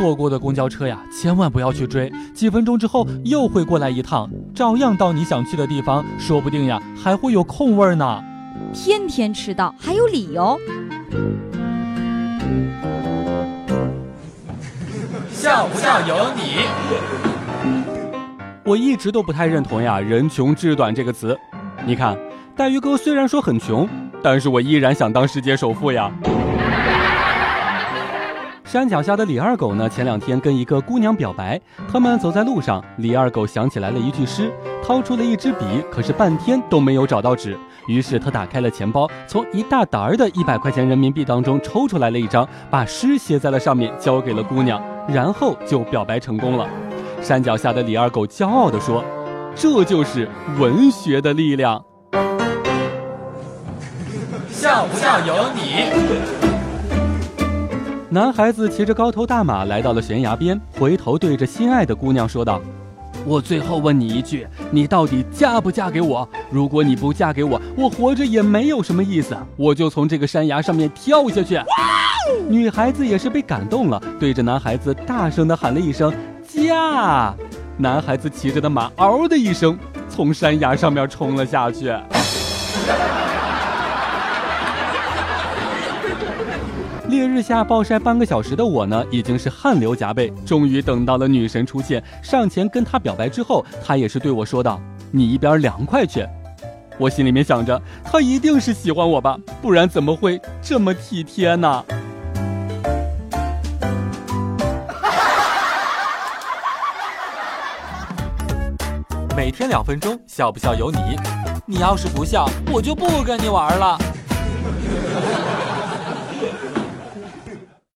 错过的公交车呀，千万不要去追，几分钟之后又会过来一趟，照样到你想去的地方，说不定呀还会有空位呢。天天迟到还有理由？像不像有你？我一直都不太认同呀“人穷志短”这个词。你看，黛玉哥虽然说很穷，但是我依然想当世界首富呀。山脚下的李二狗呢，前两天跟一个姑娘表白，他们走在路上，李二狗想起来了一句诗，掏出了一支笔，可是半天都没有找到纸。于是他打开了钱包，从一大沓儿的一百块钱人民币当中抽出来了一张，把诗写在了上面，交给了姑娘，然后就表白成功了。山脚下的李二狗骄傲地说：“这就是文学的力量。”像不像有你？男孩子骑着高头大马来到了悬崖边，回头对着心爱的姑娘说道。我最后问你一句，你到底嫁不嫁给我？如果你不嫁给我，我活着也没有什么意思，我就从这个山崖上面跳下去。女孩子也是被感动了，对着男孩子大声的喊了一声“嫁”。男孩子骑着的马嗷的一声从山崖上面冲了下去。烈日下暴晒半个小时的我呢，已经是汗流浃背。终于等到了女神出现，上前跟她表白之后，她也是对我说道：“你一边凉快去。”我心里面想着，她一定是喜欢我吧，不然怎么会这么体贴呢？每天两分钟，笑不笑由你。你要是不笑，我就不跟你玩了。